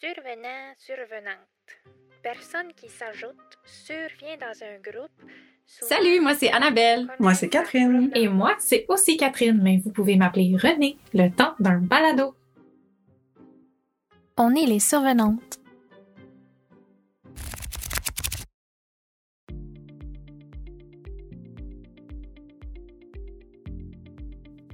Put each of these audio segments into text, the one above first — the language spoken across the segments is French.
Survenant, survenante. Personne qui s'ajoute survient dans un groupe. Salut, moi c'est Annabelle. Moi, c'est Catherine. Et moi, c'est aussi Catherine, mais vous pouvez m'appeler René, le temps d'un balado. On est les survenantes.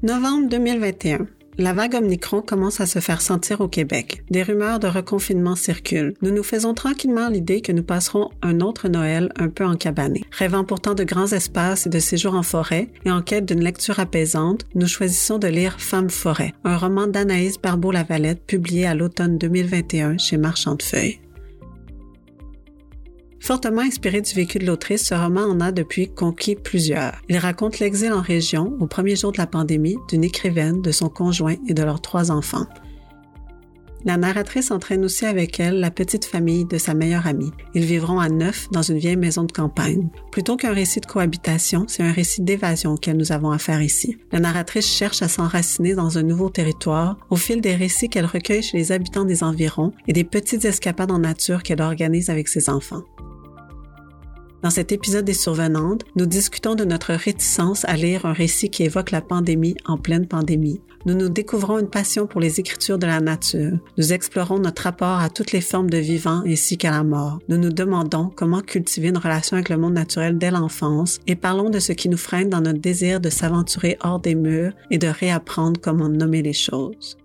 Novembre 2021. La vague Omicron commence à se faire sentir au Québec. Des rumeurs de reconfinement circulent. Nous nous faisons tranquillement l'idée que nous passerons un autre Noël un peu encabané. Rêvant pourtant de grands espaces et de séjours en forêt et en quête d'une lecture apaisante, nous choisissons de lire Femme forêt, un roman d'Anaïs Barbeau-Lavalette publié à l'automne 2021 chez Marchand de Feuilles. Fortement inspiré du vécu de l'autrice, ce roman en a depuis conquis plusieurs. Il raconte l'exil en région, au premier jour de la pandémie, d'une écrivaine, de son conjoint et de leurs trois enfants. La narratrice entraîne aussi avec elle la petite famille de sa meilleure amie. Ils vivront à neuf dans une vieille maison de campagne. Plutôt qu'un récit de cohabitation, c'est un récit d'évasion auquel nous avons affaire ici. La narratrice cherche à s'enraciner dans un nouveau territoire au fil des récits qu'elle recueille chez les habitants des environs et des petites escapades en nature qu'elle organise avec ses enfants. Dans cet épisode des Survenantes, nous discutons de notre réticence à lire un récit qui évoque la pandémie en pleine pandémie. Nous nous découvrons une passion pour les écritures de la nature. Nous explorons notre rapport à toutes les formes de vivant ainsi qu'à la mort. Nous nous demandons comment cultiver une relation avec le monde naturel dès l'enfance et parlons de ce qui nous freine dans notre désir de s'aventurer hors des murs et de réapprendre comment nommer les choses.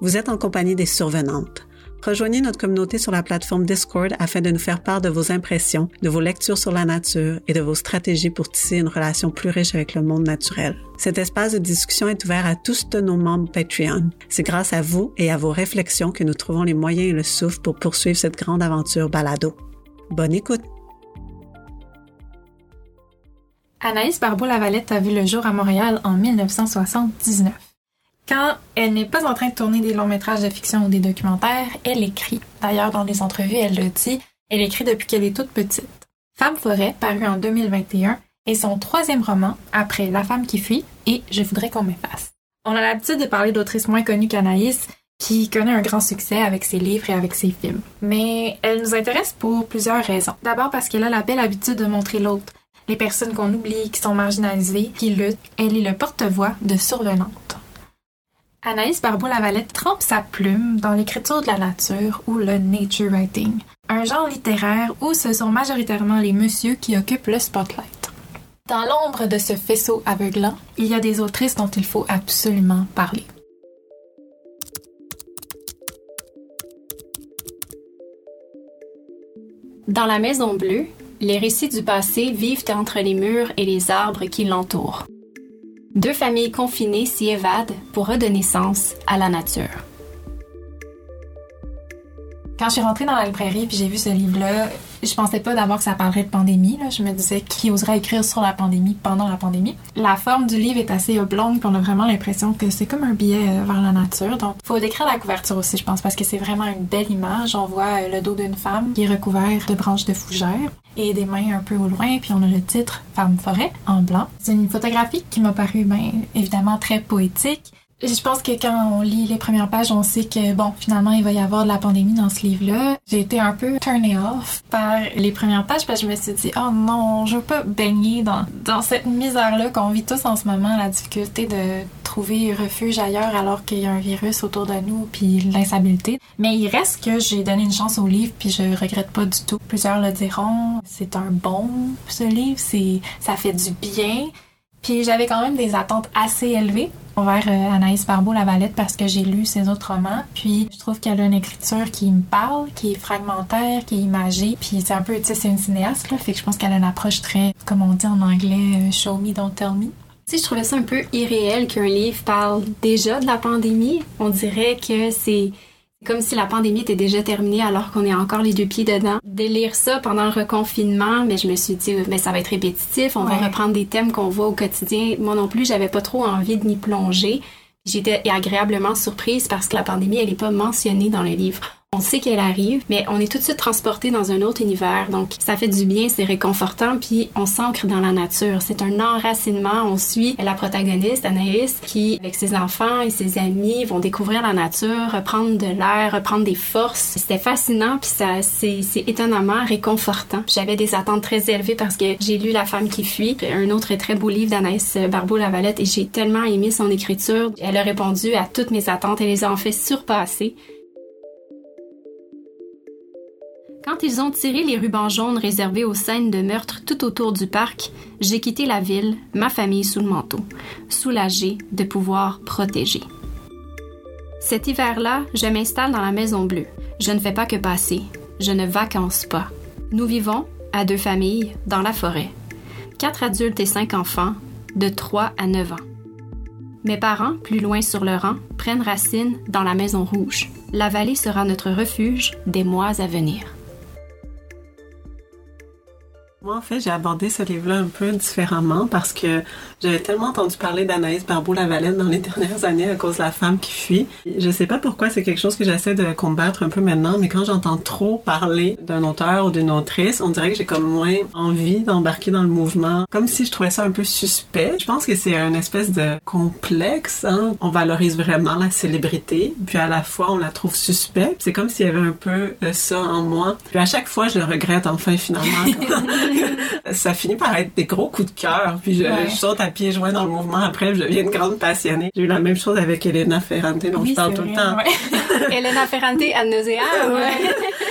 Vous êtes en compagnie des Survenantes. Rejoignez notre communauté sur la plateforme Discord afin de nous faire part de vos impressions, de vos lectures sur la nature et de vos stratégies pour tisser une relation plus riche avec le monde naturel. Cet espace de discussion est ouvert à tous de nos membres Patreon. C'est grâce à vous et à vos réflexions que nous trouvons les moyens et le souffle pour poursuivre cette grande aventure balado. Bonne écoute! Anaïs Barbeau-Lavalette a vu le jour à Montréal en 1979. Quand elle n'est pas en train de tourner des longs métrages de fiction ou des documentaires, elle écrit. D'ailleurs, dans des entrevues, elle le dit, elle écrit depuis qu'elle est toute petite. Femme forêt, paru en 2021, est son troisième roman après La femme qui fuit et Je voudrais qu'on m'efface. On a l'habitude de parler d'autrices moins connues qu'Anaïs, qui connaît un grand succès avec ses livres et avec ses films. Mais elle nous intéresse pour plusieurs raisons. D'abord parce qu'elle a la belle habitude de montrer l'autre, les personnes qu'on oublie, qui sont marginalisées, qui luttent. Elle est le porte-voix de Survenante. Anaïs Barbeau-Lavalette trempe sa plume dans l'écriture de la nature ou le nature writing, un genre littéraire où ce sont majoritairement les messieurs qui occupent le spotlight. Dans l'ombre de ce faisceau aveuglant, il y a des autrices dont il faut absolument parler. Dans la Maison Bleue, les récits du passé vivent entre les murs et les arbres qui l'entourent. Deux familles confinées s'y évadent pour redonner sens à la nature. Quand je suis rentrée dans la librairie puis j'ai vu ce livre-là, je pensais pas d'abord que ça parlerait de pandémie. Là. Je me disais qui oserait écrire sur la pandémie pendant la pandémie? La forme du livre est assez oblongue puis on a vraiment l'impression que c'est comme un billet euh, vers la nature. Donc, faut décrire la couverture aussi, je pense, parce que c'est vraiment une belle image. On voit euh, le dos d'une femme qui est recouvert de branches de fougères et des mains un peu au loin. Puis on a le titre Femme forêt en blanc. C'est une photographie qui m'a paru, ben, évidemment très poétique. Je pense que quand on lit les premières pages, on sait que, bon, finalement, il va y avoir de la pandémie dans ce livre-là. J'ai été un peu turné off par les premières pages parce que je me suis dit, oh non, je veux pas baigner dans, dans cette misère-là qu'on vit tous en ce moment, la difficulté de trouver refuge ailleurs alors qu'il y a un virus autour de nous puis l'instabilité. Mais il reste que j'ai donné une chance au livre puis je regrette pas du tout. Plusieurs le diront, c'est un bon, ce livre, c'est, ça fait du bien. Puis j'avais quand même des attentes assez élevées envers euh, Anaïs Barbeau-Lavalette parce que j'ai lu ses autres romans. Puis je trouve qu'elle a une écriture qui me parle, qui est fragmentaire, qui est imagée. Puis c'est un peu, tu sais, c'est une cinéaste, là. Fait que je pense qu'elle a une approche très, comme on dit en anglais, euh, show me, don't tell me. Tu sais, je trouvais ça un peu irréel qu'un livre parle déjà de la pandémie. On dirait que c'est comme si la pandémie était déjà terminée alors qu'on est encore les deux pieds dedans. De lire ça pendant le reconfinement, mais je me suis dit, mais ça va être répétitif, on va reprendre des thèmes qu'on voit au quotidien. Moi non plus, j'avais pas trop envie de m'y plonger. J'étais agréablement surprise parce que la pandémie, elle est pas mentionnée dans le livre. On sait qu'elle arrive, mais on est tout de suite transporté dans un autre univers. Donc, ça fait du bien, c'est réconfortant, puis on s'ancre dans la nature. C'est un enracinement. On suit la protagoniste, Anaïs, qui, avec ses enfants et ses amis, vont découvrir la nature, reprendre de l'air, reprendre des forces. C'était fascinant, puis ça, c'est, étonnamment réconfortant. J'avais des attentes très élevées parce que j'ai lu La femme qui fuit, un autre très beau livre d'Anaïs Barbeau-Lavalette, et j'ai tellement aimé son écriture. Elle a répondu à toutes mes attentes et les a en fait surpasser. Quand ils ont tiré les rubans jaunes réservés aux scènes de meurtre tout autour du parc, j'ai quitté la ville, ma famille sous le manteau, soulagée de pouvoir protéger. Cet hiver-là, je m'installe dans la Maison Bleue. Je ne fais pas que passer. Je ne vacances pas. Nous vivons, à deux familles, dans la forêt. Quatre adultes et cinq enfants, de 3 à 9 ans. Mes parents, plus loin sur le rang, prennent racine dans la Maison Rouge. La vallée sera notre refuge des mois à venir. Moi, en fait, j'ai abordé ce livre-là un peu différemment parce que j'avais tellement entendu parler d'Anaïs Barbeau-Lavalette dans les dernières années à cause de la femme qui fuit. Je sais pas pourquoi c'est quelque chose que j'essaie de combattre un peu maintenant, mais quand j'entends trop parler d'un auteur ou d'une autrice, on dirait que j'ai comme moins envie d'embarquer dans le mouvement, comme si je trouvais ça un peu suspect. Je pense que c'est un espèce de complexe. Hein? On valorise vraiment la célébrité, puis à la fois on la trouve suspect. C'est comme s'il y avait un peu de ça en moi. Puis à chaque fois, je le regrette enfin finalement. ça finit par être des gros coups de cœur. Puis je, je, saute à pieds joints dans le mouvement. Après, je deviens une grande passionnée. J'ai eu la même chose avec Elena Ferrante, dont je parle tout le temps. Ouais. Elena Ferrante, à nauséa.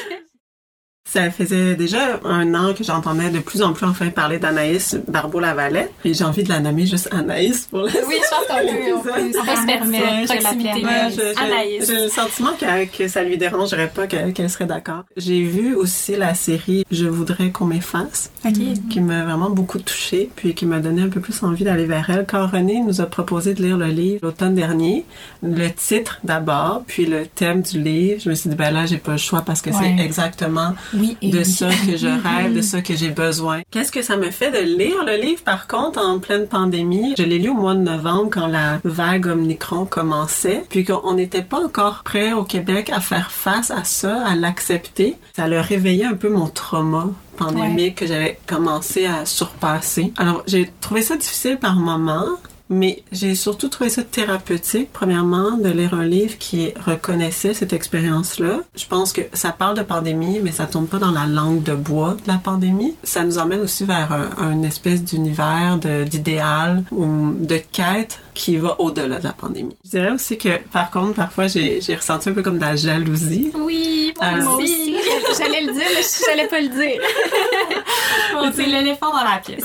Ça faisait déjà un an que j'entendais de plus en plus enfin parler d'Anaïs Barbeau-Lavalette. Et j'ai envie de la nommer juste Anaïs pour le Oui, je pense qu'on peut, on peut se permettre proximité. Ouais, je, Anaïs. J'ai le sentiment que, que ça lui dérangerait pas qu'elle qu serait d'accord. J'ai vu aussi la série Je voudrais qu'on m'efface, okay. qui m'a vraiment beaucoup touchée, puis qui m'a donné un peu plus envie d'aller vers elle. Quand René nous a proposé de lire le livre l'automne dernier, le titre d'abord, puis le thème du livre, je me suis dit, ben là, j'ai pas le choix parce que ouais. c'est exactement oui, de oui. ça que je rêve, de ça que j'ai besoin. Qu'est-ce que ça me fait de lire le livre, par contre, en pleine pandémie? Je l'ai lu au mois de novembre quand la vague Omicron commençait, puis qu'on n'était pas encore prêt au Québec à faire face à ça, à l'accepter. Ça a réveillé un peu mon trauma pandémique ouais. que j'avais commencé à surpasser. Alors, j'ai trouvé ça difficile par moments, mais j'ai surtout trouvé ça thérapeutique, premièrement, de lire un livre qui reconnaissait cette expérience-là. Je pense que ça parle de pandémie, mais ça tombe pas dans la langue de bois de la pandémie. Ça nous emmène aussi vers un, un espèce d'univers d'idéal ou de quête qui va au-delà de la pandémie. Je dirais aussi que, par contre, parfois, j'ai ressenti un peu comme de la jalousie. Oui, moi euh, aussi. J'allais le dire, mais j'allais pas le dire. bon, c'est l'éléphant dans la pièce.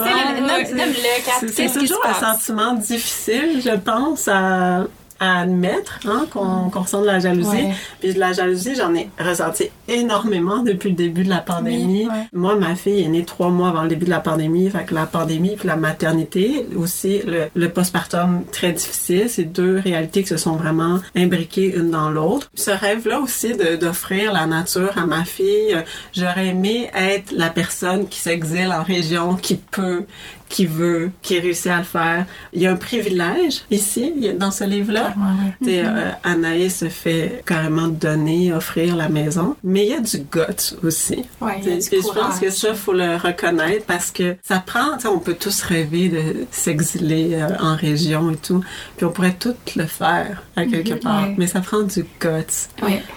C'est C'est toujours un sentiment difficile, je pense, à à admettre hein, qu'on qu ressent de la jalousie. Ouais. Puis de la jalousie, j'en ai ressenti énormément depuis le début de la pandémie. Oui, ouais. Moi, ma fille est née trois mois avant le début de la pandémie. Fait que la pandémie puis la maternité, aussi le, le postpartum très difficile. C'est deux réalités qui se sont vraiment imbriquées une dans l'autre. Ce rêve-là aussi d'offrir la nature à ma fille, j'aurais aimé être la personne qui s'exile en région, qui peut, qui veut, qui réussit à le faire. Il y a un privilège ici, dans ce livre-là. Ouais, ouais. euh, Anaïs se fait carrément donner, offrir la maison. Mais il y a du guts aussi. Ouais, il y a du je pense que ça, faut le reconnaître parce que ça prend, on peut tous rêver de s'exiler euh, en région et tout. Puis on pourrait tout le faire à quelque Mhm, part. ouais. Mais ça prend du guts.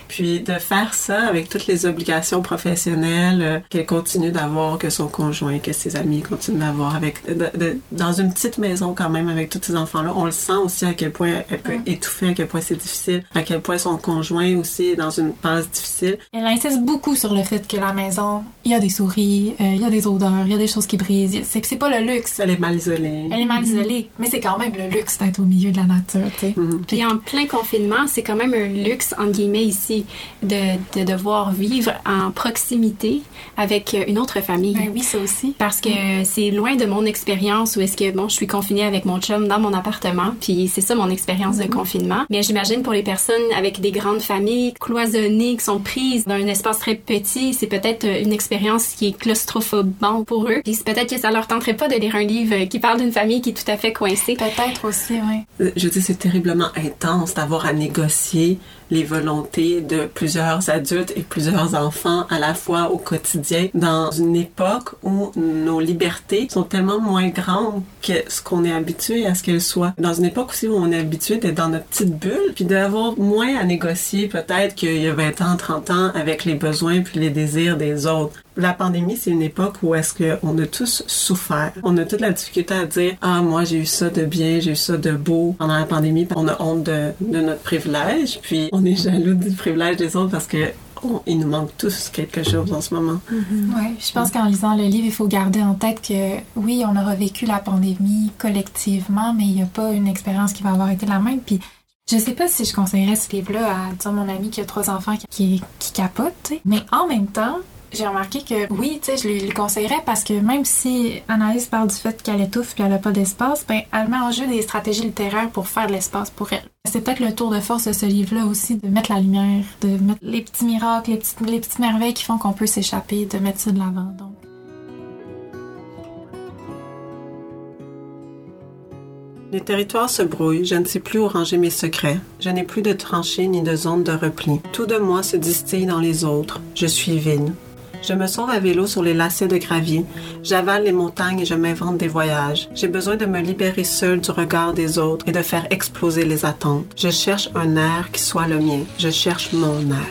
Puis de faire ça avec toutes les obligations professionnelles euh, qu'elle continue d'avoir, que son conjoint, que ses amis continuent d'avoir avec de, de, dans une petite maison quand même avec tous ces enfants-là, on le sent aussi à quel point elle peut étouffer, à quel point c'est difficile, à quel point son conjoint aussi est dans une phase difficile. Elle insiste beaucoup sur le fait que la maison, il y a des souris, euh, il y a des odeurs, il y a des choses qui brisent. C'est que c'est pas le luxe. Elle est mal isolée. Elle est mal isolée, mais c'est quand même le luxe d'être au milieu de la nature, tu sais. Mhm. Puis en plein confinement, c'est quand même un luxe, entre guillemets, ici, de, de devoir vivre en proximité avec une autre famille. Ben oui, ça aussi. Parce que c'est loin de mon expérience où est-ce que bon, je suis confinée avec mon chum dans mon appartement, puis c'est ça mon expérience de Mhm. confinement. Mais j'imagine pour les personnes avec des grandes familles cloisonnées qui sont prises dans un espace très petit, c'est peut-être euh, une expérience qui est claustrophobante pour eux. Puis c'est peut-être que ça leur tenterait pas de lire un livre euh, qui parle d'une famille qui est tout à fait coincée. Peut-être aussi, oui. Euh, Je dis, c'est terriblement intense d'avoir à négocier les volontés de plusieurs adultes et plusieurs enfants à la fois au quotidien dans une époque où nos libertés sont tellement moins grandes que ce qu'on est habitué à ce qu'elles soient. Dans une époque aussi où on est habitué d'être dans notre petite bulle, puis d'avoir moins à négocier peut-être qu'il y a 20 ans, 30 ans avec les besoins puis les désirs des autres. La pandémie, c'est une époque où est-ce qu'on a tous souffert. On a toute la difficulté à dire « Ah, moi, j'ai eu ça de bien, j'ai eu ça de beau pendant la pandémie. » On a honte de, de notre privilège, puis on est jaloux du privilège des autres parce que on- il nous manque tous quelque chose en ce moment. Oui, je pense qu'en lisant le livre, il faut garder en tête que oui, on aura vécu la pandémie collectivement, mais il n'y a pas une expérience qui va avoir été la même. Puis je sais pas si je conseillerais ce livre-là à disons, mon ami qui a trois enfants qui, qui, qui capote, tu sais. mais en même temps, j'ai remarqué que oui, tu sais, je lui le conseillerais parce que même si Anaïs parle du fait qu'elle étouffe puis elle a pas d'espace, ben elle met en jeu des stratégies littéraires pour faire de l'espace pour elle. C'est peut-être le tour de force de ce livre-là aussi, de mettre la lumière, de mettre les petits miracles, les petites, les petites merveilles qui font qu'on peut s'échapper, de mettre ça de l'avant. Donc, Les territoires se brouillent, je ne sais plus où ranger mes secrets. Je n'ai plus de tranchées ni de zone de repli. Tout de moi se distille dans les autres. Je suis vide. Je me sauve à vélo sur les lacets de gravier. J'avale les montagnes et je m'invente des voyages. J'ai besoin de me libérer seul du regard des autres et de faire exploser les attentes. Je cherche un air qui soit le mien. Je cherche mon air.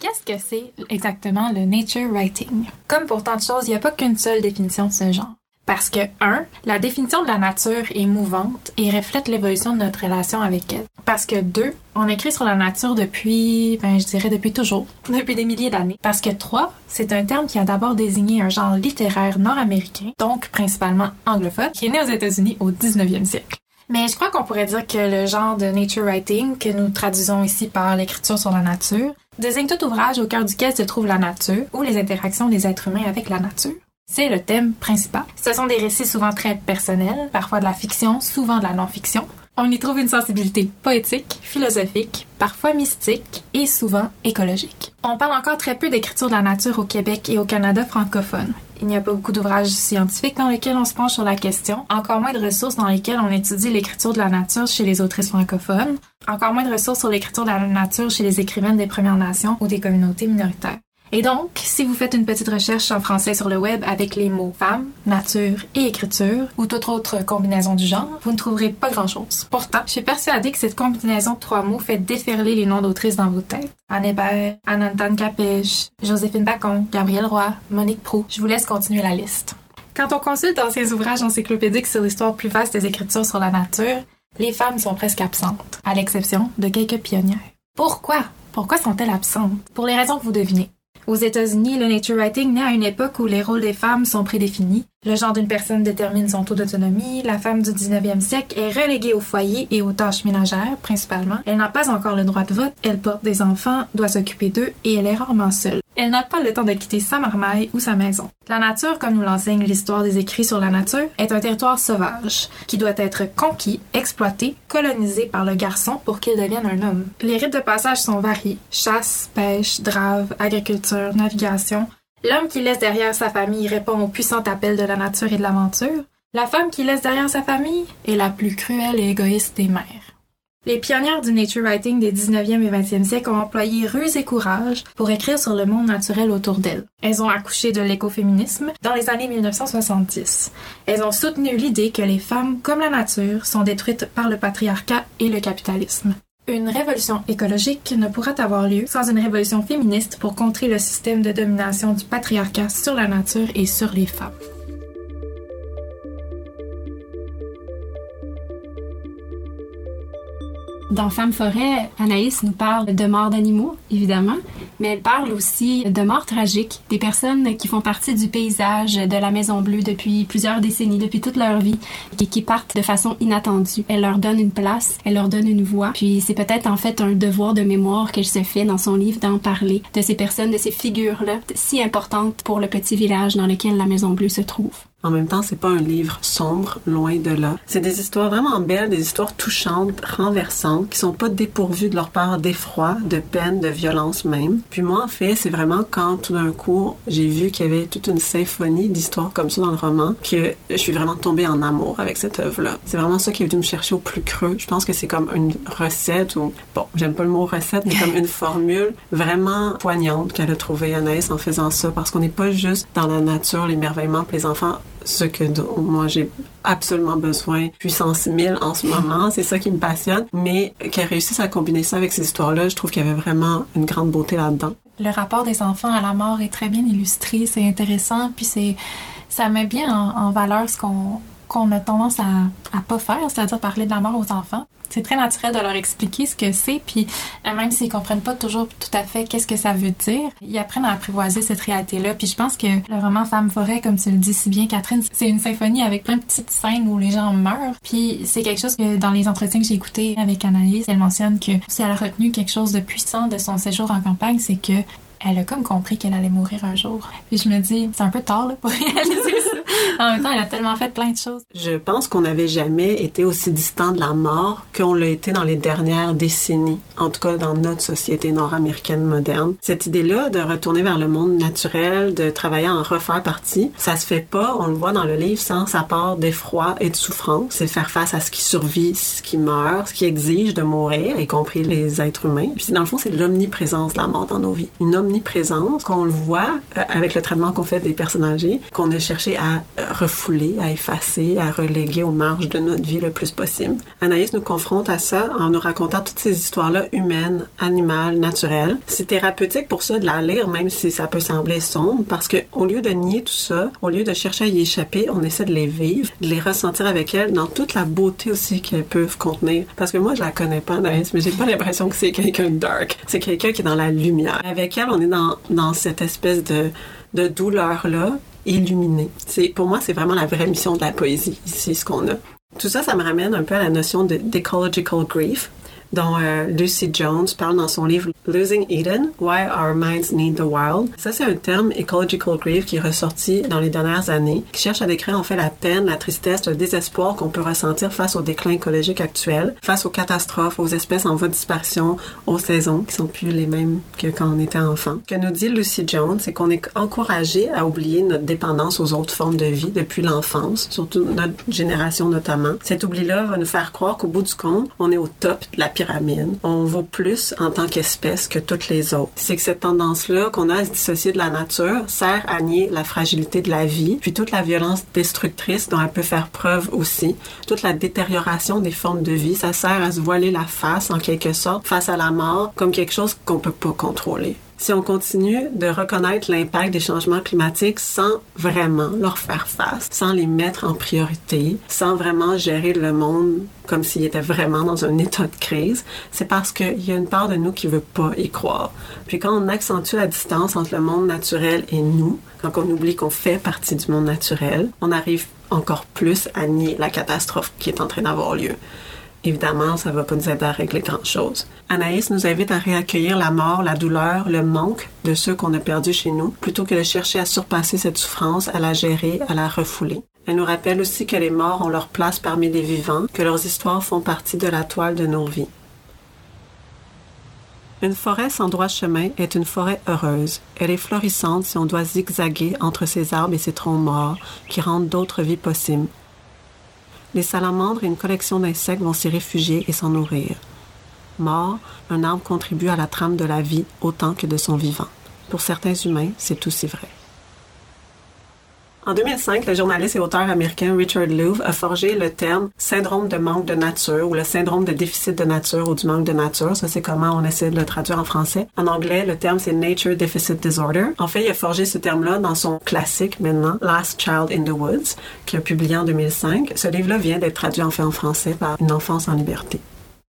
Qu'est-ce que c'est exactement le nature writing? Comme pour tant de choses, il n'y a pas qu'une seule définition de ce genre. Parce que, un, la définition de la nature est mouvante et reflète l'évolution de notre relation avec elle. Parce que, deux, on écrit sur la nature depuis, ben, je dirais depuis toujours, depuis des milliers d'années. Parce que, trois, c'est un terme qui a d'abord désigné un genre littéraire nord-américain, donc principalement anglophone, qui est né aux États-Unis au 19e siècle. Mais je crois qu'on pourrait dire que le genre de nature writing, que nous traduisons ici par l'écriture sur la nature, désigne tout ouvrage au cœur duquel se trouve la nature ou les interactions des êtres humains avec la nature. C'est le thème principal. Ce sont des récits souvent très personnels, parfois de la fiction, souvent de la non-fiction. On y trouve une sensibilité poétique, philosophique, parfois mystique et souvent écologique. On parle encore très peu d'écriture de la nature au Québec et au Canada francophone. Il n'y a pas beaucoup d'ouvrages scientifiques dans lesquels on se penche sur la question, encore moins de ressources dans lesquelles on étudie l'écriture de la nature chez les autrices francophones, encore moins de ressources sur l'écriture de la nature chez les écrivaines des Premières Nations ou des communautés minoritaires. Et donc, si vous faites une petite recherche en français sur le web avec les mots femme, nature et écriture, ou toute autre combinaison du genre, vous ne trouverez pas grand-chose. Pourtant, je suis persuadée que cette combinaison de trois mots fait déferler les noms d'autrices dans vos têtes. Anne Hébert, Anantane Capèche, Joséphine Bacon, Gabrielle Roy, Monique Prou. Je vous laisse continuer la liste. Quand on consulte ces ouvrages encyclopédiques sur l'histoire plus vaste des écritures sur la nature, les femmes sont presque absentes, à l'exception de quelques pionnières. Pourquoi? Pourquoi sont-elles absentes? Pour les raisons que vous devinez. Aux États-Unis, le nature writing naît à une époque où les rôles des femmes sont prédéfinis. Le genre d'une personne détermine son taux d'autonomie. La femme du 19e siècle est reléguée au foyer et aux tâches ménagères, principalement. Elle n'a pas encore le droit de vote, elle porte des enfants, doit s'occuper d'eux et elle est rarement seule. Elle n'a pas le temps de quitter sa marmaille ou sa maison. La nature, comme nous l'enseigne l'histoire des écrits sur la nature, est un territoire sauvage qui doit être conquis, exploité, colonisé par le garçon pour qu'il devienne un homme. Les rites de passage sont variés. Chasse, pêche, drave, agriculture, navigation. L'homme qui laisse derrière sa famille répond au puissant appel de la nature et de l'aventure. La femme qui laisse derrière sa famille est la plus cruelle et égoïste des mères. Les pionnières du nature writing des 19e et 20e siècles ont employé ruse et courage pour écrire sur le monde naturel autour d'elles. Elles ont accouché de l'écoféminisme dans les années 1970. Elles ont soutenu l'idée que les femmes, comme la nature, sont détruites par le patriarcat et le capitalisme. Une révolution écologique ne pourra avoir lieu sans une révolution féministe pour contrer le système de domination du patriarcat sur la nature et sur les femmes. Dans Femme forêt, Anaïs nous parle de morts d'animaux, évidemment, mais elle parle aussi de morts tragiques, des personnes qui font partie du paysage de la Maison Bleue depuis plusieurs décennies, depuis toute leur vie, et qui partent de façon inattendue. Elle leur donne une place, elle leur donne une voix, puis c'est peut-être en fait un devoir de mémoire qu'elle se fait dans son livre d'en parler, de ces personnes, de ces figures-là, si importantes pour le petit village dans lequel la Maison Bleue se trouve. En même temps, c'est pas un livre sombre, loin de là. C'est des histoires vraiment belles, des histoires touchantes, renversantes, qui sont pas dépourvues de leur part d'effroi, de peine, de violence même. Puis moi, en fait, c'est vraiment quand tout d'un coup, j'ai vu qu'il y avait toute une symphonie d'histoires comme ça dans le roman, que je suis vraiment tombée en amour avec cette œuvre-là. C'est vraiment ça qui est venu me chercher au plus creux. Je pense que c'est comme une recette ou, bon, j'aime pas le mot recette, mais comme une formule vraiment poignante qu'elle a trouvée Anaïs en faisant ça, parce qu'on n'est pas juste dans la nature, l'émerveillement, les enfants ce que moi j'ai absolument besoin, puissance 1000 en ce moment, c'est ça qui me passionne, mais qu'elle réussisse à combiner ça avec ces histoires-là, je trouve qu'il y avait vraiment une grande beauté là-dedans. Le rapport des enfants à la mort est très bien illustré, c'est intéressant, puis c'est ça met bien en, valeur ce qu'on qu'on a tendance à, à pas faire, c'est-à-dire parler de la mort aux enfants c'est très naturel de leur expliquer ce que c'est, puis euh, même s'ils comprennent pas toujours tout à fait qu'est-ce que ça veut dire, ils apprennent à apprivoiser cette réalité-là. Puis je pense que le roman Femme forêt, comme tu le dis si bien Catherine, c'est une symphonie avec plein de petites scènes où les gens meurent. Puis c'est quelque chose que dans les entretiens que j'ai écoutés avec Anaïs, elle mentionne que si elle a retenu quelque chose de puissant de son séjour en campagne, c'est que elle a comme compris qu'elle allait mourir un jour. Puis je me dis, c'est un peu tard pour réaliser ça. En même temps, elle a tellement fait plein de choses. Je pense qu'on n'avait jamais été aussi distant de la mort qu'on l'a été dans les dernières décennies, en tout cas dans notre société nord-américaine moderne. Cette idée-là de retourner vers le monde naturel, de travailler en refaire partie, ça se fait pas, on le voit dans le livre, sans sa part d'effroi et de souffrance. C'est faire face à ce qui survit, ce qui meurt, ce qui exige de mourir, y compris les êtres humains. Puis dans le fond, c'est l'omniprésence de la mort dans nos vies. Une omniprésence qu'on le voit euh, avec le traitement qu'on fait des personnes âgées, qu'on a cherché à euh, refouler, à effacer, à reléguer aux marges de notre vie le plus possible. Anaïs nous confronte à ça en nous racontant toutes ces histoires-là humaines, animales, naturelles. C'est thérapeutique pour ça de la lire, même si ça peut sembler sombre, parce que au lieu de nier tout ça, au lieu de chercher à y échapper, on essaie de les vivre, de les ressentir avec elle dans toute la beauté aussi qu'elles peuvent contenir. Parce que moi, je la connais pas, Anaïs, mais j'ai pas l'impression que c'est quelqu'un de dark. C'est quelqu'un qui est dans la lumière. Avec elle, on est dans, cette espèce de de douleur-là, illuminée. C'est, pour moi, c'est vraiment la vraie mission de la poésie, ici, ce qu'on a. Tout ça, ça me ramène un peu à la notion d'ecological grief, dont euh, Lucy Jones parle dans son livre Losing Eden, Why Our Minds Need the Wild. Ça, c'est un terme ecological grief qui est ressorti dans les dernières années, qui cherche à décrire en fait la peine, la tristesse, le désespoir qu'on peut ressentir face au déclin écologique actuel, face aux catastrophes, aux espèces en voie de disparition, aux saisons qui sont plus les mêmes que quand on était enfant. Ce que nous dit Lucy Jones, c'est qu'on est encouragé à oublier notre dépendance aux autres formes de vie depuis l'enfance, surtout notre génération notamment. Cet oubli-là va nous faire croire qu'au bout du compte, on est au top de la On vaut plus en tant qu'espèce que toutes les autres. C'est que cette tendance-là qu'on a à se dissocier de la nature sert à nier la fragilité de la vie, puis toute la violence destructrice dont elle peut faire preuve aussi, toute la détérioration des formes de vie, ça sert à se voiler la face en quelque sorte face à la mort comme quelque chose qu'on peut pas contrôler si on continue de reconnaître l'impact des changements climatiques sans vraiment leur faire face, sans les mettre en priorité, sans vraiment gérer le monde comme s'il était vraiment dans un état de crise, c'est parce qu'il y a une part de nous qui veut pas y croire. Puis quand on accentue la distance entre le monde naturel et nous, quand on oublie qu'on fait partie du monde naturel, on arrive encore plus à nier la catastrophe qui est en train d'avoir lieu. Évidemment, ça ne va pas nous aider à régler grand-chose. Anaïs nous invite à réaccueillir la mort, la douleur, le manque de ceux qu'on a perdus chez nous, plutôt que de chercher à surpasser cette souffrance, à la gérer, à la refouler. Elle nous rappelle aussi que les morts ont leur place parmi les vivants, que leurs histoires font partie de la toile de nos vies. Une forêt sans droit chemin est une forêt heureuse. Elle est florissante si on doit zigzaguer entre ses arbres et ses troncs morts, qui rendent d'autres vies possibles, les salamandres et une collection d'insectes vont s'y réfugier et s'en nourrir. Mort, un arbre contribue à la trame de la vie autant que de son vivant. Pour certains humains, c'est aussi vrai. En 2005, le journaliste et auteur américain Richard Louv a forgé le terme syndrome de manque de nature ou le syndrome de déficit de nature ou du manque de nature. Ça, c'est comment on essaie de le traduire en français. En anglais, le terme, c'est Nature Deficit Disorder. En fait, il a forgé ce terme-là dans son classique maintenant, Last Child in the Woods, qui a publié en 2005. Ce livre-là vient d'être traduit en fait en français par Une enfance en liberté.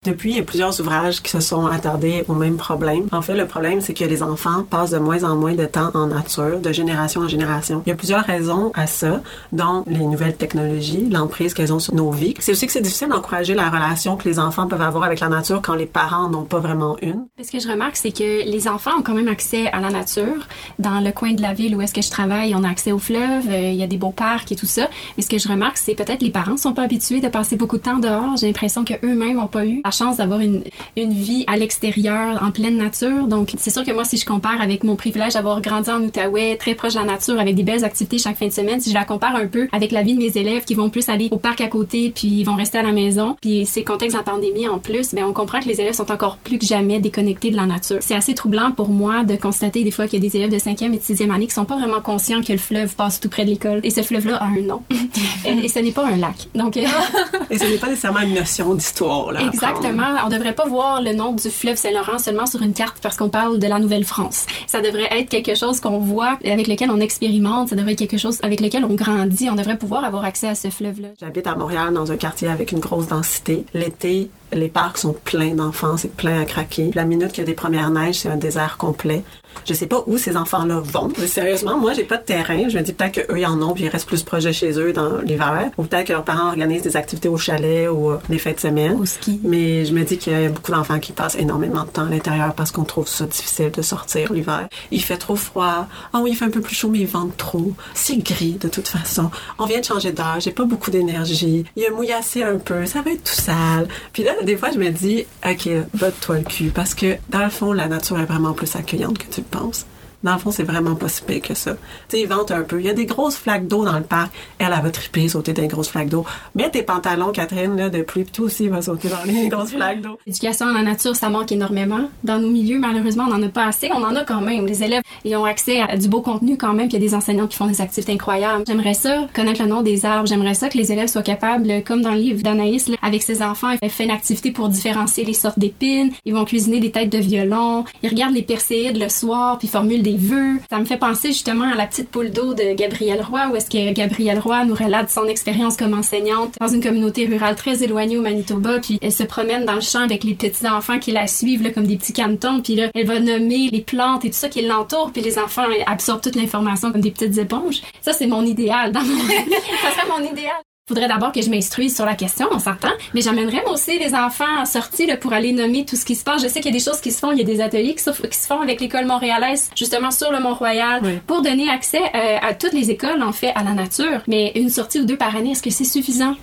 Depuis, il y a plusieurs ouvrages qui se sont attardés au même problème. En fait, le problème, c'est que les enfants passent de moins en moins de temps en nature, de génération en génération. Il y a plusieurs raisons à ça, dont les nouvelles technologies, l'emprise qu'elles ont sur nos vies. C'est aussi que c'est difficile d'encourager la relation que les enfants peuvent avoir avec la nature quand les parents n'ont pas vraiment une. Ce que je remarque, c'est que les enfants ont quand même accès à la nature. Dans le coin de la ville où est-ce que je travaille, on a accès au fleuve, euh, il y a des beaux parcs et tout ça. Mais ce que je remarque, c'est peut-être les parents sont pas habitués de passer beaucoup de temps dehors. J'ai l'impression que eux-mêmes n'ont pas eu chance d'avoir une, une vie à l'extérieur, en pleine nature. Donc, c'est sûr que moi, si je compare avec mon privilège d'avoir grandi en Outaouais, très proche de la nature, avec des belles activités chaque fin de semaine, si je la compare un peu avec la vie de mes élèves qui vont plus aller au parc à côté, puis ils vont rester à la maison, puis ces contextes en pandémie en plus, ben on comprend que les élèves sont encore plus que jamais déconnectés de la nature. C'est assez troublant pour moi de constater des fois qu'il y a des élèves de 5e et de 6e année qui sont pas vraiment conscients que le fleuve passe tout près de l'école. Et ce fleuve-là a un nom. et, ce n'est pas un lac. Donc, et ce n'est pas nécessairement une notion d'histoire, là. Exactement. On devrait pas voir le nom du fleuve Saint-Laurent seulement sur une carte parce qu'on parle de la Nouvelle-France. Ça devrait être quelque chose qu'on voit, avec lequel on expérimente. Ça devrait être quelque chose avec lequel on grandit. On devrait pouvoir avoir accès à ce fleuve-là. J'habite à Montréal dans un quartier avec une grosse densité. L'été, les parcs sont pleins d'enfants, c'est plein à craquer. La minute qu'il y a des premières neiges, c'est un désert complet. Je sais pas où ces enfants-là vont. sérieusement, moi, j'ai pas de terrain. Je me dis peut-être qu'eux, ils en ont, puis ils restent plus proches chez eux dans l'hiver. Ou peut-être que leurs parents organisent des activités au chalet ou euh, des fêtes de semaine. Au ski. Mais je me dis qu'il y a beaucoup d'enfants qui passent énormément de temps à l'intérieur parce qu'on trouve ça difficile de sortir l'hiver. Il fait trop froid. Ah oui, il fait un peu plus chaud, mais il vente trop. C'est gris, de toute façon. On vient de changer d'âge. J'ai pas beaucoup d'énergie. Il a mouillassé un peu. Ça va être tout sale. Puis là, des fois, je me dis, OK, botte-toi le cul. Parce que, dans le fond, la nature est vraiment plus accueillante que tu le penses. Dans le fond, c'est vraiment pas si pire que ça. Tu sais, ils un peu. Il y a des grosses flaques d'eau dans le parc. Elle, elle va triper, sauter dans les grosses flaques d'eau. Mets tes pantalons, Catherine, de pluie, puis toi aussi, va sauter dans les grosses flaques d'eau. L'éducation en la nature, ça manque énormément. Dans nos milieux, malheureusement, on n'en a pas assez. On en a quand même. Les élèves, ils ont accès à du beau contenu quand même, puis il y a des enseignants qui font des activités incroyables. J'aimerais ça, connaître le nom des arbres. J'aimerais ça que les élèves soient capables, comme dans le livre d'Anaïs, avec ses enfants, ils font une activité pour différencier les sortes d'épines. Ils vont cuisiner des têtes de violon. Ils regardent les perséides le soir, puis formulent vœux fait penser justement à la petite poule d'eau de Gabrielle Roy, où est-ce que Gabrielle Roy nous relate son expérience comme enseignante dans une communauté rurale très éloignée au Manitoba, puis elle se promène dans le champ avec les petits enfants qui la suivent là, comme des petits cantons, puis là elle va nommer les plantes et tout ça qui l'entoure, puis les enfants absorbent toute l'information comme des petites éponges. Ça c'est mon idéal dans mon ça serait mon idéal faudrait d'abord que je m'instruise sur la question, on s'entend, mais j'amènerais moi aussi les enfants en sortie là, pour aller nommer tout ce qui se passe. Je sais qu'il y a des choses qui se font, il y a des ateliers qui se, font avec l'école montréalaise, justement sur le Mont-Royal, pour donner accès euh, à toutes les écoles, en fait, à la nature. Mais une sortie ou deux par année, est-ce que c'est suffisant?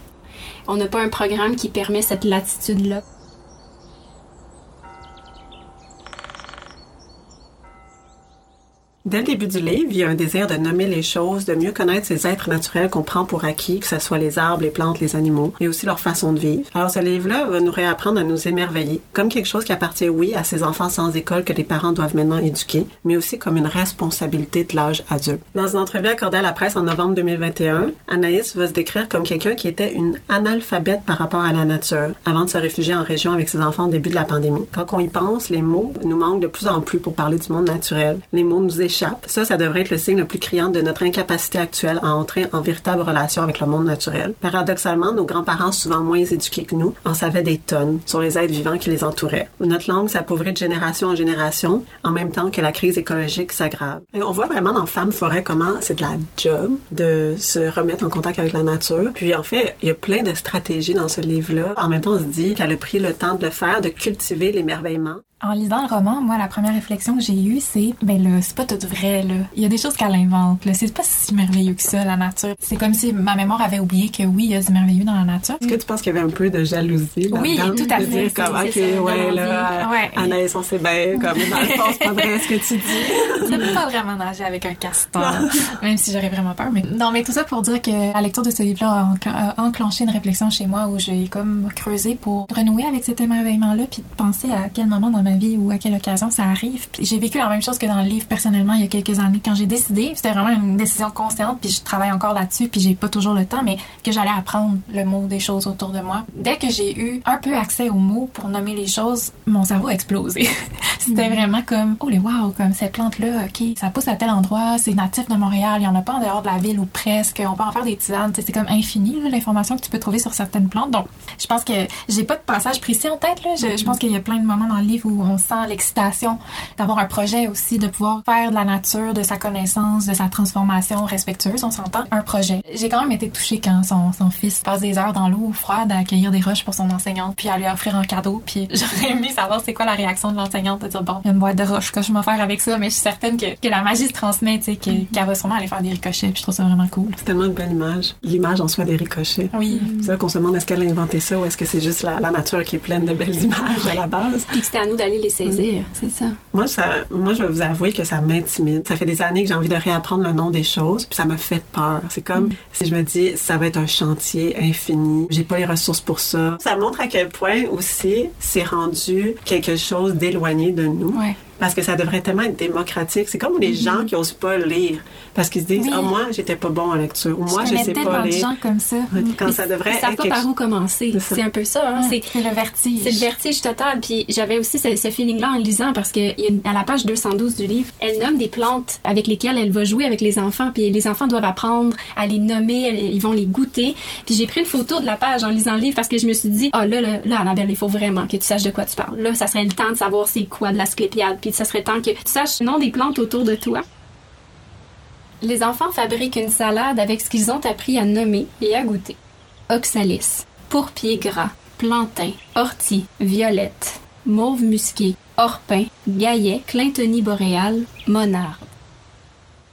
On n'a pas un programme qui permet cette latitude-là. Dès le début du livre, il y a un désir de nommer les choses, de mieux connaître ces êtres naturels qu'on prend pour acquis, que ce soit les arbres, les plantes, les animaux, et aussi leur façon de vivre. Alors ce livre-là va nous réapprendre à nous émerveiller, comme quelque chose qui appartient, oui, à ces enfants sans école que les parents doivent maintenant éduquer, mais aussi comme une responsabilité de l'âge adulte. Dans une entrevue accordée à la presse en novembre 2021, Anaïs va se décrire comme quelqu'un qui était une analphabète par rapport à la nature, avant de se réfugier en région avec ses enfants au début de la pandémie. Quand on y pense, les mots nous manquent de plus en plus pour parler du monde naturel. Les mots nous échappent ça, ça devrait être le signe le plus criant de notre incapacité actuelle à entrer en véritable relation avec le monde naturel. Paradoxalement, nos grands-parents, souvent moins éduqués que nous, en savaient des tonnes sur les êtres vivants qui les entouraient. Notre langue s'appauvrit de génération en génération, en même temps que la crise écologique s'aggrave. On voit vraiment dans Femmes Forêt comment c'est de la job de se remettre en contact avec la nature. Puis en fait, il y a plein de stratégies dans ce livre-là. En même temps, on se dit qu'elle a pris le temps de le faire, de cultiver l'émerveillement. En lisant le roman, moi, la première réflexion que j'ai eue, c'est, ben là, c'est pas tout vrai, là. Il y a des choses qu'elle invente, là. C'est pas si merveilleux que ça, la nature. C'est comme si ma mémoire avait oublié que oui, il y a du merveilleux dans la nature. Est-ce que tu penses qu'il y avait un peu de jalousie là Oui, tout à fait. Dire comme, ok, ouais, là, ouais. Anaïs, on sait bien, comme, dans le fond, c'est pas vrai ce que tu dis. J'aime pas vraiment nager avec un castor, même si j'aurais vraiment peur, mais non, mais tout ça pour dire que la lecture de ce livre-là a enclenché une réflexion chez moi où j'ai comme creusé pour renouer avec cet émerveillement-là puis penser à quel moment dans ma vie ou à quelle occasion ça arrive. J'ai vécu la même chose que dans le livre personnellement il y a quelques années quand j'ai décidé, c'était vraiment une décision consciente puis je travaille encore là-dessus puis j'ai pas toujours le temps mais que j'allais apprendre le mot des choses autour de moi. Dès que j'ai eu un peu accès aux mots pour nommer les choses, mon cerveau a explosé. C'était vraiment comme, oh les wow, comme cette plante-là, ok, ça pousse à tel endroit, c'est natif de Montréal, il y en a pas en dehors de la ville ou presque, on peut en faire des tisanes, c'est comme infini l'information que tu peux trouver sur certaines plantes. Donc, je pense que j'ai pas de passage précis en tête. Là. Je, je pense qu'il y a plein de moments dans le livre où on sent l'excitation d'avoir un projet aussi, de pouvoir faire de la nature, de sa connaissance, de sa transformation respectueuse, on s'entend, un projet. J'ai quand même été touchée quand son, son fils passe des heures dans l'eau froide à accueillir des roches pour son enseignante, puis à lui offrir un cadeau, puis j'aurais aimé savoir c'est quoi la réaction de l'enseignante, de dire bon, une boîte de roches, que je vais faire avec ça, mais je suis certaine que, que la magie se transmet, tu sais, qu'elle va sûrement aller faire des ricochets, puis je trouve ça vraiment cool. C'est tellement une belle image. L'image en soi des ricochets. Oui. C'est là qu'on se demande est-ce qu'elle a inventé ça ou est-ce que c'est juste la, la nature qui est pleine de belles images à la base? Puis que c'était à nous d'aller les saisir, c'est ça. Moi, ça, moi, je vais vous avouer que ça m'intimide. Ça fait des années que j'ai envie de réapprendre le nom des choses, puis ça me fait peur. C'est comme si je me dis, ça va être un chantier infini. J'ai pas les ressources pour ça. Ça montre à quel point aussi c'est rendu quelque chose d'éloigné de nous. Ouais. Parce que ça devrait tellement être démocratique. C'est comme les gens qui osent pas lire. Parce qu'ils se disent, Oui. ah, moi, j'étais pas bon en lecture. Ou moi, je sais tellement pas de lire. gens comme ça. Quand Mais ça devrait Ils savent être pas quelque par où commencer. C'est ça. Un peu ça. Hein? C'est C'est le vertige. C'est le vertige total. Puis j'avais aussi ce, ce feeling-là en lisant parce que il y a une- à la page 212 du livre, elle nomme des plantes avec lesquelles elle va jouer avec les enfants. Puis les enfants doivent apprendre à les nommer, ils vont les goûter. Puis j'ai pris une photo de la page en lisant le livre parce que je me suis dit, ah là, là, là, Annabelle, il faut vraiment que tu saches de quoi tu parles. Là, ça serait le temps de savoir c'est quoi de l'asclépiade. Puis ça serait temps que tu saches le nom des plantes autour de toi. Les enfants fabriquent une salade avec ce qu'ils ont appris à nommer et à goûter. Oxalis, pourpier gras, plantain, ortie, violette, mauve musqué, orpin, gaillet, clintonie boréale, monarde.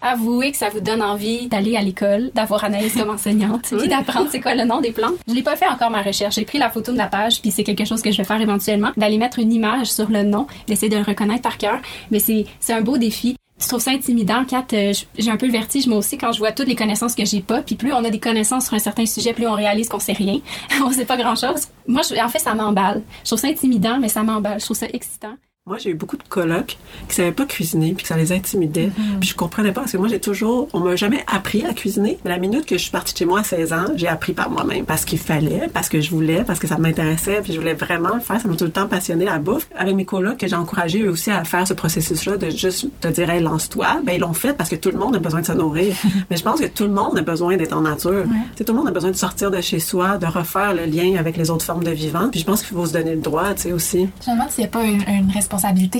Avouez que ça vous donne envie d'aller à l'école, d'avoir Anaïs comme enseignante, puis d'apprendre c'est quoi le nom des plantes. Je l'ai pas fait encore ma recherche. J'ai pris la photo de la page, puis c'est quelque chose que je vais faire éventuellement, d'aller mettre une image sur le nom, d'essayer de le reconnaître par cœur. Mais c'est c'est un beau défi. Je trouve ça intimidant, Kat. euh, j'ai un peu le vertige, moi aussi, quand je vois toutes les connaissances que j'ai pas. Puis plus on a des connaissances sur un certain sujet, plus on réalise qu'on sait rien. on sait pas grand-chose. Moi, je- en fait, ça m'emballe. Je trouve ça intimidant, mais ça m'emballe. Je trouve ça excitant. Moi, j'ai eu beaucoup de colocs qui savaient pas cuisiner puis que ça les intimidait. Mm-hmm. Puis je comprenais pas parce que moi, j'ai toujours, on m'a jamais appris à cuisiner. Mais la minute que je suis partie de chez moi à 16 ans, j'ai appris par moi-même parce qu'il fallait, parce que je voulais, parce que ça m'intéressait puis je voulais vraiment le faire. Ça m'a tout le temps passionné la bouffe. Avec mes colocs que j'ai encouragé eux aussi à faire ce processus-là de juste te dire, hey, lance-toi. Ben, ils l'ont fait parce que tout le monde a besoin de se nourrir. Mais je pense que tout le monde a besoin d'être en nature. Tu sais, tout le monde a besoin de sortir de chez soi, de refaire le lien avec les autres formes de vivants. Puis je pense qu'il faut se donner le droit, tu sais, aussi. N'y a pas une, une responsabilité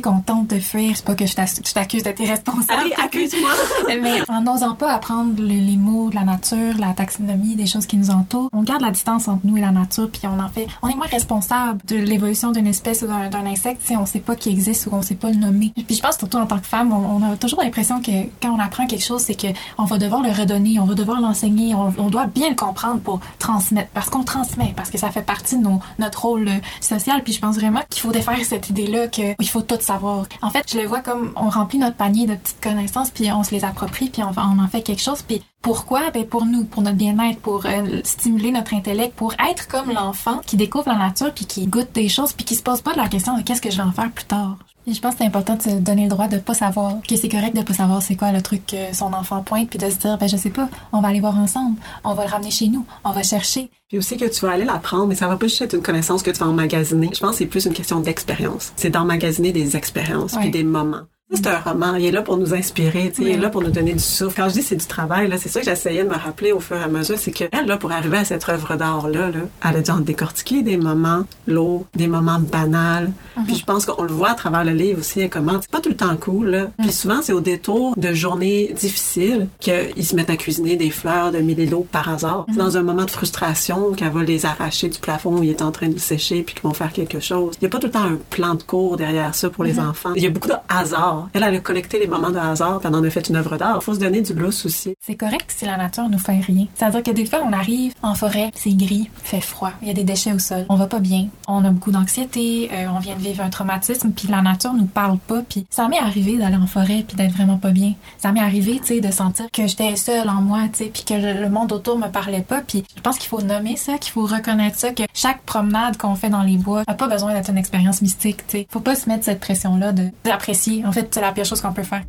qu'on tente de fuir. C'est pas que je t'accuse d'être irresponsable. Accuse-moi! Mais en n'osant pas apprendre le- les mots de la nature, la taxonomie, des choses qui nous entourent, on garde la distance entre nous et la nature, puis on en fait, on est moins responsable de l'évolution d'une espèce ou d'un insecte si on sait pas qu'il existe ou on sait pas le nommer. Puis je pense surtout en tant que femme, on, on a toujours l'impression que quand on apprend quelque chose, c'est que on va devoir le redonner, on va devoir l'enseigner, on, on doit bien le comprendre pour transmettre, parce qu'on transmet, parce que ça fait partie de nos, notre rôle euh, social. Puis je pense vraiment qu'il faut défaire cette idée-là que il faut tout savoir. En fait, je le vois comme on remplit notre panier de petites connaissances, puis on se les approprie, puis on, on en fait quelque chose. Puis pourquoi? Ben pour nous, pour notre bien-être, pour euh, stimuler notre intellect, pour être comme l'enfant qui découvre la nature, puis qui goûte des choses, puis qui se pose pas de la question de qu'est-ce que je vais en faire plus tard. Et je pense que c'est important de se donner le droit de pas savoir, que c'est correct de pas savoir c'est quoi le truc que son enfant pointe, puis de se dire ben je sais pas, on va aller voir ensemble, on va le ramener chez nous, on va chercher. Puis aussi que tu vas aller l'apprendre, mais ça va pas juste être une connaissance que tu vas emmagasiner. Je pense que c'est plus une question d'expérience. C'est d'emmagasiner des expériences Ouais. puis des moments. C'est un roman. Il est là pour nous inspirer, il est là pour nous donner du souffle. Quand je dis c'est du travail, là, c'est ça que j'essayais de me rappeler au fur et à mesure, c'est que elle, là, pour arriver à cette œuvre d'art-là, là, elle a dû en décortiquer des moments lourds, des moments banals. Puis je pense qu'on le voit à travers le livre aussi, comment c'est pas tout le temps cool, là. Puis souvent, c'est au détour de journées difficiles qu'ils se mettent à cuisiner des fleurs de millillos par hasard. C'est dans un moment de frustration qu'elle va les arracher du plafond où il est en train de sécher puis qu'ils vont faire quelque chose. Il y a pas tout le temps un plan de cours derrière ça pour les enfants. Il y a beaucoup de hasard. Elle, elle a les moments de hasard puis elle en a fait une œuvre d'art. Il faut se donner du lousse aussi. C'est correct si la nature nous fait rien. C'est-à-dire que des fois, on arrive en forêt, c'est gris, fait froid, il y a des déchets au sol, on va pas bien, on a beaucoup d'anxiété, euh, on vient de vivre un traumatisme, puis la nature nous parle pas, puis ça m'est arrivé d'aller en forêt puis d'être vraiment pas bien. Ça m'est arrivé, tu sais, de sentir que j'étais seule en moi, tu sais, puis que le, monde autour me parlait pas, puis je pense qu'il faut nommer ça, qu'il faut reconnaître ça, que chaque promenade qu'on fait dans les bois a pas besoin d'être une expérience mystique, tu sais. Faut pas se mettre cette pression-là de d'apprécier. En fait, c'est la pire chose qu'on peut faire.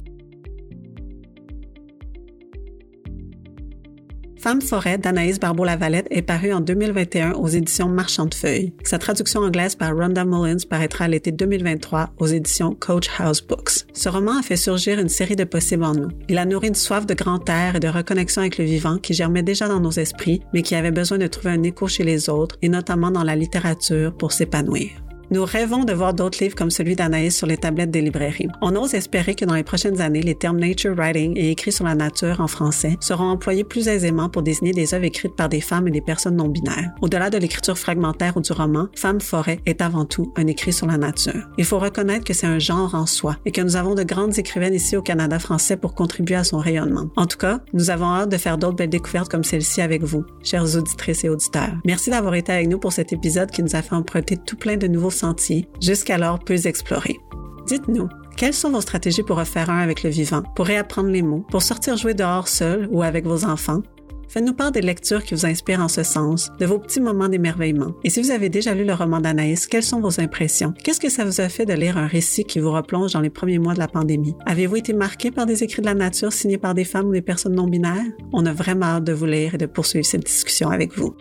Femme forêt d'Anaïs Barbeau-Lavalette est paru en 2021 aux éditions Marchand de Feuilles. Sa traduction anglaise par Rhonda Mullins paraîtra l'été 2023 aux éditions Coach House Books. Ce roman a fait surgir une série de possibles en nous. Il a nourri une soif de grand air et de reconnexion avec le vivant qui germait déjà dans nos esprits, mais qui avait besoin de trouver un écho chez les autres et notamment dans la littérature pour s'épanouir. Nous rêvons de voir d'autres livres comme celui d'Anaïs sur les tablettes des librairies. On ose espérer que dans les prochaines années, les termes nature writing et écrits sur la nature en français seront employés plus aisément pour désigner des œuvres écrites par des femmes et des personnes non binaires. Au-delà de l'écriture fragmentaire ou du roman, Femme forêt est avant tout un écrit sur la nature. Il faut reconnaître que c'est un genre en soi et que nous avons de grandes écrivaines ici au Canada français pour contribuer à son rayonnement. En tout cas, nous avons hâte de faire d'autres belles découvertes comme celle-ci avec vous, chères auditrices et auditeurs. Merci d'avoir été avec nous pour cet épisode qui nous a fait emprunter tout plein de nouveaux jusqu'alors peu explorés. Dites-nous, quelles sont vos stratégies pour refaire un avec le vivant, pour réapprendre les mots, pour sortir jouer dehors seul ou avec vos enfants? Faites-nous part des lectures qui vous inspirent en ce sens, de vos petits moments d'émerveillement. Et si vous avez déjà lu le roman d'Anaïs, quelles sont vos impressions? Qu'est-ce que ça vous a fait de lire un récit qui vous replonge dans les premiers mois de la pandémie? Avez-vous été marqué par des écrits de la nature signés par des femmes ou des personnes non binaires? On a vraiment hâte de vous lire et de poursuivre cette discussion avec vous.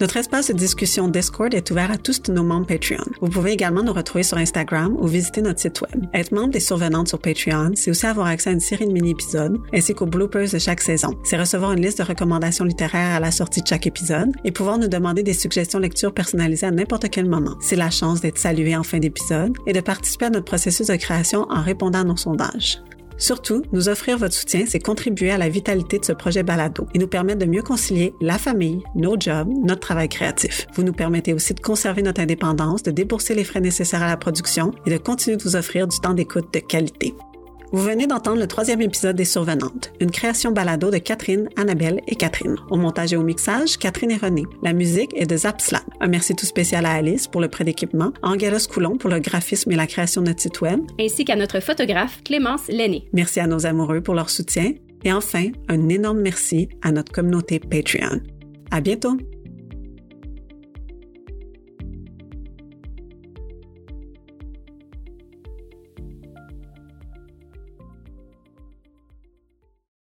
Notre espace de discussion Discord est ouvert à tous nos membres Patreon. Vous pouvez également nous retrouver sur Instagram ou visiter notre site web. Être membre des survenantes sur Patreon, c'est aussi avoir accès à une série de mini-épisodes ainsi qu'aux bloopers de chaque saison. C'est recevoir une liste de recommandations littéraires à la sortie de chaque épisode et pouvoir nous demander des suggestions lecture personnalisées à n'importe quel moment. C'est la chance d'être salué en fin d'épisode et de participer à notre processus de création en répondant à nos sondages. Surtout, nous offrir votre soutien, c'est contribuer à la vitalité de ce projet balado et nous permettre de mieux concilier la famille, nos jobs, notre travail créatif. Vous nous permettez aussi de conserver notre indépendance, de débourser les frais nécessaires à la production et de continuer de vous offrir du temps d'écoute de qualité. Vous venez d'entendre le troisième épisode des Survenantes, une création balado de Catherine, Annabelle et Catherine. Au montage et au mixage, Catherine et René. La musique est de Zapslan. Un merci tout spécial à Alice pour le prêt d'équipement, à Angelos Coulon pour le graphisme et la création de notre site web, ainsi qu'à notre photographe Clémence Lenné. Merci à nos amoureux pour leur soutien. Et enfin, un énorme merci à notre communauté Patreon. À bientôt!